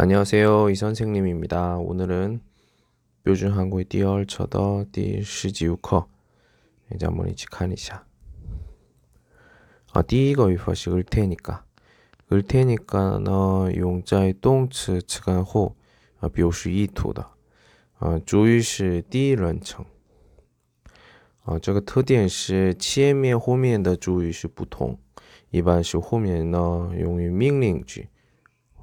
안녕하세요. 이 선생님입니다. 오늘은 표준 한국의 第二册的第十九课，咱 한번 이치 칸이샤. 아, 第一个语法是을 테니까. 을 테니까 너 용자의 动词词干后 아, 表示意图的. 아, 主语是第一人称. 아, 这个特点是前面后面的主语是不同，一般是后面呢用于命令句。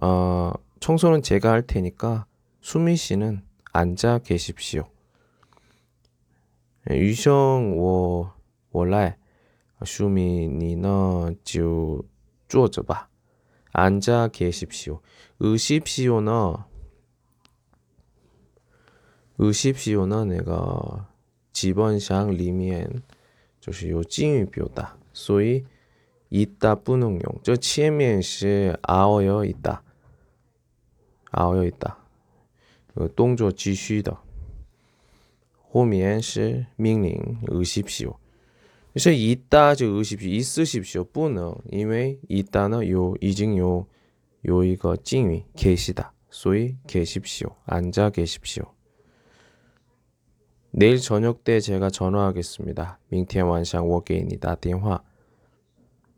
어, 청소는 제가 할 테니까 수미 씨는 앉아 계십시오. 예, 유성 워 원래 수미 니너 지 쪼져봐. 앉아 계십시오. 의십시오는 의십시오는 내가 지번상 리미엔 就是有敬语表达，所以 있다 不能用，这前面是 아어여 있다， 아어여 있다， 动作继续的，后面是命令 의십시오。 그래서 있다 就 의십시오, 있으십시오 不能，因为 있다는 요 已经有 요一个 징위 계시다, 所以 계십시오, 앉아 계십시오. 내일 저녁 때 제가 전화하겠습니다. 明天晚上我给你打电话。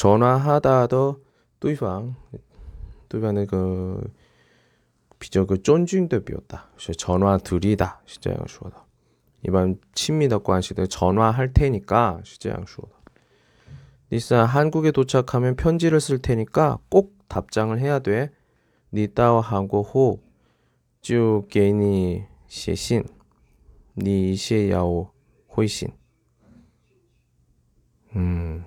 전화하다도 对方对方那个比较个尊敬的表达是 전화 드리다 是这样说的一般亲密的关系的 전화할 테니까 是这样说的第三 한국에 도착하면 편지를 쓸 테니까 꼭 답장을 해야 돼. 你到韩国后就给你写信你写要回信음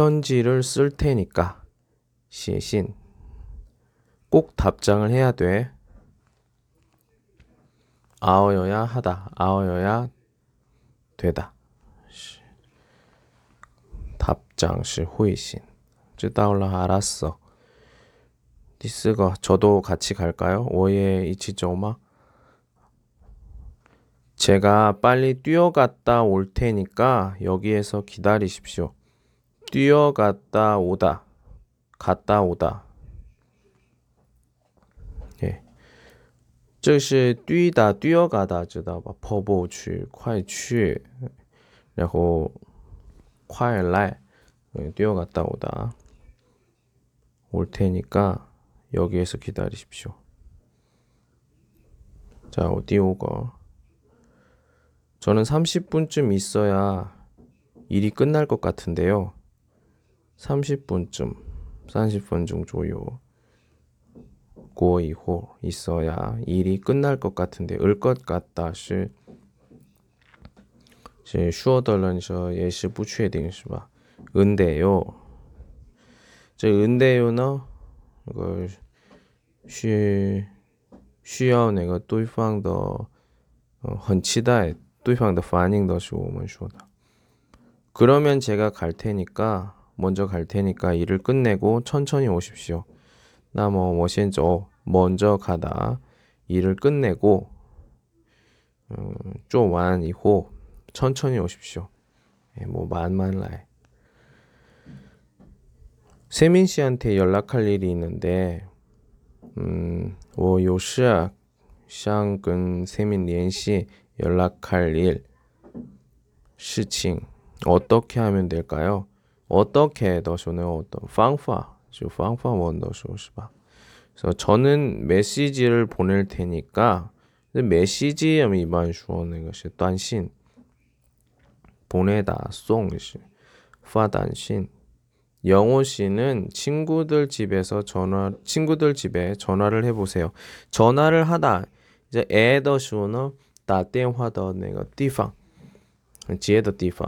편지를 쓸 테니까 시신 꼭 답장을 해야 돼. 아어여야 하다. 아어여야 되다. 답장시 호이신. 쯔다올라 알았어. 니스거 저도 같이 갈까요? 오예 이치조마. 제가 빨리 뛰어갔다 올 테니까 여기에서 기다리십시오. 뛰어갔다 오다, 갔다 오다. 예. 这是 뛰다, 뛰어가다, 知道吧?跑步去,快去,然后快来, 예, 뛰어갔다 오다. 올 테니까 여기에서 기다리십시오. 자, 어디 오거? 저는 30분쯤 있어야 일이 끝날 것 같은데요. 30분쯤, 30분 정도 고이호 있어야 일이 끝날 것 같은데 을 것 같다 시 슈어덜런서 예시 不确定是吧? 은데요. 저 은데요는 이걸 需需要那个对方的很期待对方的反应的时候我们说的 그러면 제가 갈 테니까 먼저 갈 테니까 일을 끝내고 천천히 오십시오. 나뭐 뭐센저 먼저 가다 일을 끝내고 음, 좀완 이후 천천히 오십시오. 예, 뭐 만만라이. 세민 씨한테 연락할 일이 있는데 음, 我有事想跟 세민 联系 연락할 일, 事情 어떻게 하면 될까요? 어떻게 더쇼는 어떤 方法就方法问的时候是吧 그래서 저는 메시지를 보낼 테니까 메시지 이만 주어는 것이 短信 보내다 송是 发短信 영호 씨는 친구들 집에서 전화 친구들 집에 전화를 해 보세요. 전화를 하다 이제 애더 쇼너 다电话的 那个地方 지에的地方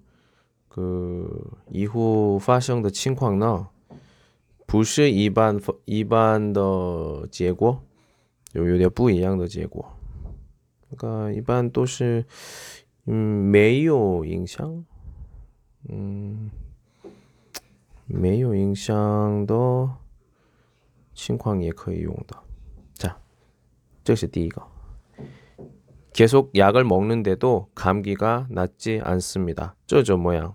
个以后发生的情况呢，不是一般一般的结果，有有点不一样的结果。那个一般都是，嗯，没有影响，嗯，没有影响的。情况也可以用的. 자, 这是第一个. 계속 약을 먹는데도 감기가 낫지 않습니다. 这种 모양.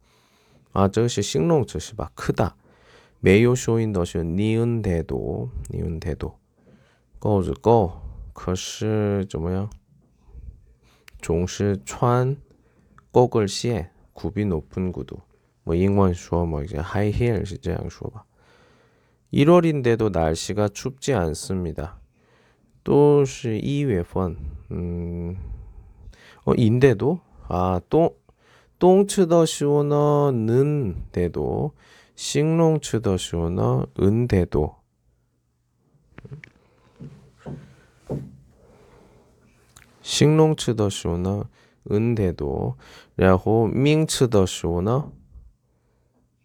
아, 这是形容词是吧? 크다. 没有收音的是니은데도, 니은데도. 够是够可是怎么样总是穿高跟鞋 굽이 높은 구두 뭐英文说뭐 이제 high heel 是这样说吧 1월인데도 날씨가 춥지 않습니다. 또是 2月份. 음. 어, 인데도 아, 또 똥츠더 시오너는 대도 싱롱츠더 시오너 은 대도. 싱롱츠더 시오너 은 대도. 라고 밍츠더 시오너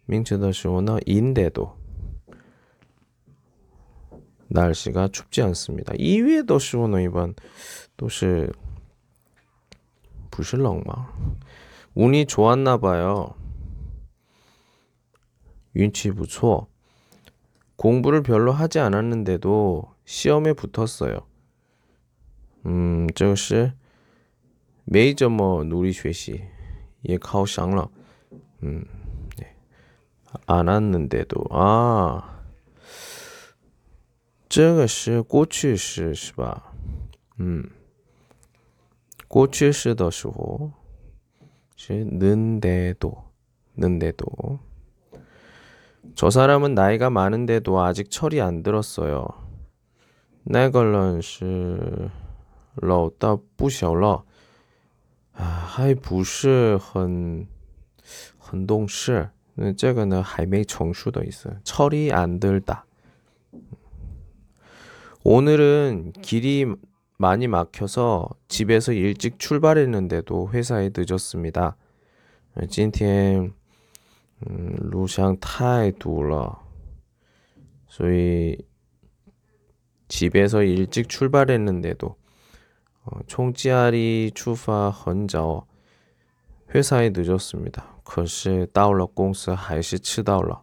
밍츠더 시오너 인 대도. 날씨가 춥지 않습니다. 이외 더시오너 이번 도시 부실렁마. 운이 좋았나 봐요. 윤치 不错. 공부를 별로 하지 않았는데도 시험에 붙었어요. 음, 这是没怎么努力学习也考上了. 음, 네. 안 왔는데도 아 这个是过去式是吧？嗯，过去式的时候是 는데도는데도저사람은나이가많은데도아직철이안들었어요내걸런시老到不小了啊，还不是很很懂事。那这个呢，还没成熟的意思。철이안들 다。 오늘은 길이 많이 막혀서 집에서 일찍 출발했는데도 회사에 늦었습니다. 今天路上太堵了所以 집에서 일찍 출발했는데도 어, 총지아리 출파 很早 회사에 늦었습니다. 可是到了公司还是迟到了。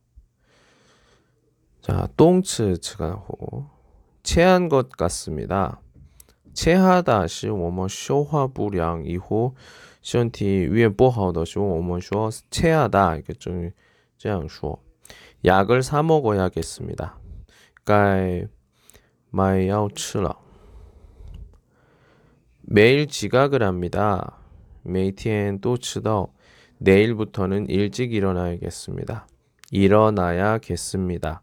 자, 똥츠 측간호 체한 것 같습니다. 체하다 是我们说话不良 이후 身体越不好的时候我们说 체하다 이렇게 좀 这样说 약을 사 먹어야겠습니다. 该买药吃了 매일 지각을 합니다. 메이티엔 또 치더 내일부터는 일찍 일어나야겠습니다. 일어나야겠습니다.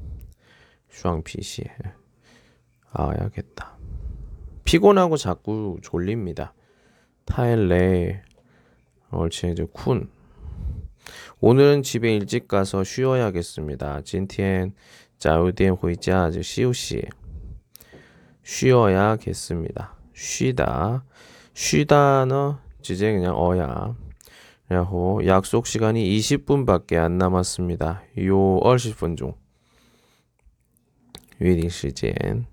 슈앙피시. 아야겠다. 피곤하고 자꾸 졸립니다. 타일레 얼치 이제 쿤. 오늘은 집에 일찍 가서 쉬어야겠습니다. 진티엔 자우디엔 호이자 시우시. 쉬어야겠습니다. 쉬다. 쉬다는 지제 그냥 어야. 야호 약속 시간이 20분밖에 안 남았습니다. 요 20분 중. 위딩 시간.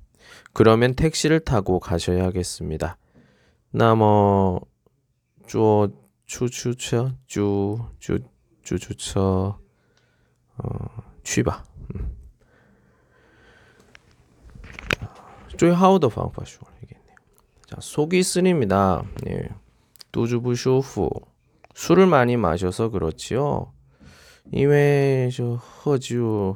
그러면 택시를 타고 가셔야겠습니다. 나머 쭈 추추처 쭈쭈 쭈추처 어 취바. 最好的方法说이겠네요. 자, 속이 쓰립니다. 예. 뚜주부쇼프. 술을 많이 마셔서 그렇지요. 이외 저 허주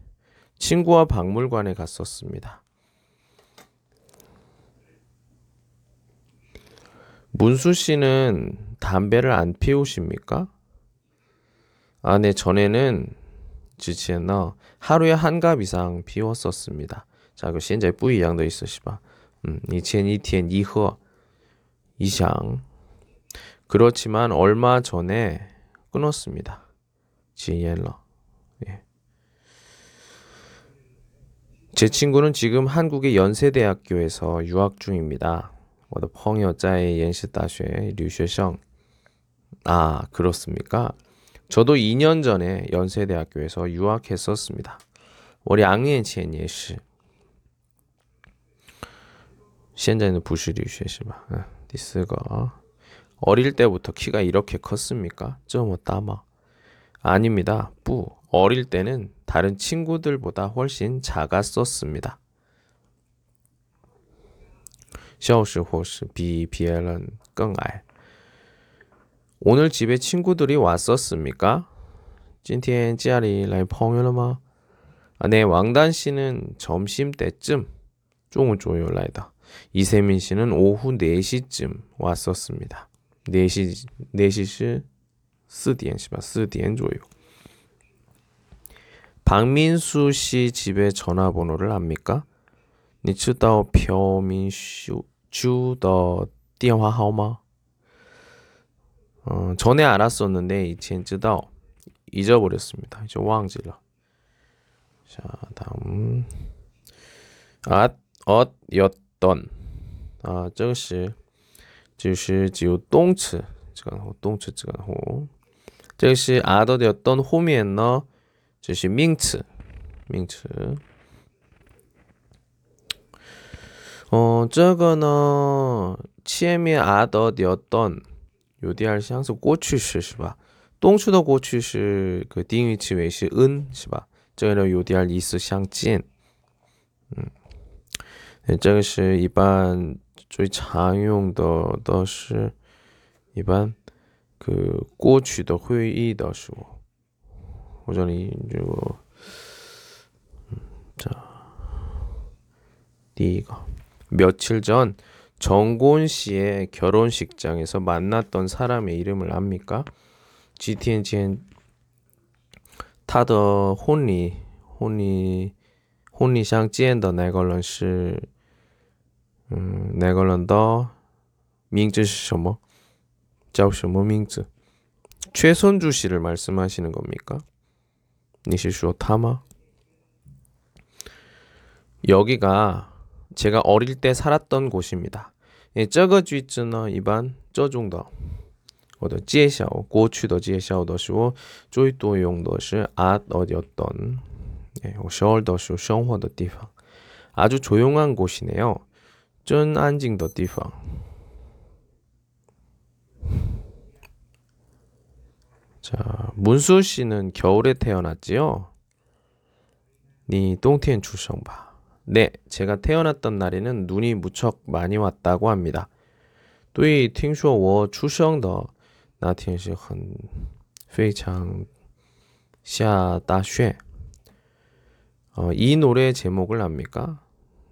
친구와 박물관에 갔었습니다. 문수 씨는 담배를 안 피우십니까? 아, 네, 전에는 지치에너 하루에 한 갑 이상 피웠었습니다. 자, 그 현재 不一样的 있으시바. 음, 以前一天一盒 이상. 그렇지만 얼마 전에 끊었습니다. 지엘러. 제 친구는 지금 한국의 연세대학교에서 유학 중입니다. 我的朋友在延世大学留学生. 아, 그렇습니까? 저도 2년 전에 연세대학교에서 유학했었습니다. 我两年前也是.现在呢不是留学是吧?第四个. 어릴 때부터 키가 이렇게 컸습니까? 좀 따마. 아닙니다. 뿌. 어릴 때는 다른 친구들보다 훨씬 작았었습니다. 小时候是比别人更矮. 오늘 집에 친구들이 왔었습니까? 今天家里来朋友了吗? 아, 네, 왕단 씨는 점심 때쯤 中午左右来的. 이세민 씨는 오후 4시쯤 왔었습니다. 4시 4시 4点是吧?4点左右. 박민수 씨 집에 전화번호를 압니까? 你知道朴민수的电话号码? 어, 전에 알았었는데 이젠 知道 잊어버렸습니다. 이제 忘记了. 자, 다음 앗, 엇, 였던 아, 这个是就是只有动词这个动词这个后这个是 아더的였던 后面呢 就是名词名词 어, 这个呢前面 아더的였던 有点像是过去式是吧动词的过去式그定语词尾是은是吧这个呢有点意思相近 嗯这个是一般最常用的都是 一般그过去的会议的时候 或者你如果 자, 第一个 며칠 전 정고은 씨의 결혼식장에서 만났던 사람의 이름을 압니까? GTN 他的婚礼婚礼婚礼上见的那个人是嗯那个人的名字是什么？叫什么名字？ 최선주 씨를 말씀하시는 겁니까? 你是说他吗? 여기가 제가 어릴 때 살았던 곳입니다. 예, 这个句子呢 一般 这种的 我的介绍过去的介绍的时候最多用的是 at 어디였던 예, 我首尔的时候生活的地方 아주 조용한 곳이네요. 真安静的地方. 자, 문수 씨는 겨울에 태어났지요? 니冬天 출생바. 네, 제가 태어났던 날에는 눈이 무척 많이 왔다고 합니다. 对听说我出生的那天是很非常下大雪. 어, 이 노래 제목을 압니까?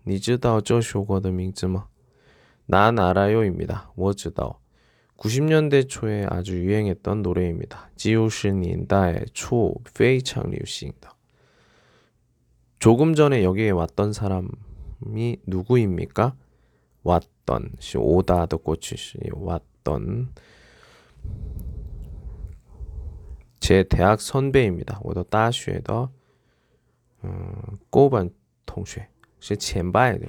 你知道这首歌的名字吗?난 알아요입니다. 我知道. 90년대 초에 아주 유행했던 노래입니다. 지오시 년대 초 非常流行的. 조금 전에 여기에 왔던 사람이 누구입니까? 왔던 오다도 고치시 왔던 제 대학 선배입니다. 我的大学的 음, 高本同学是前辈的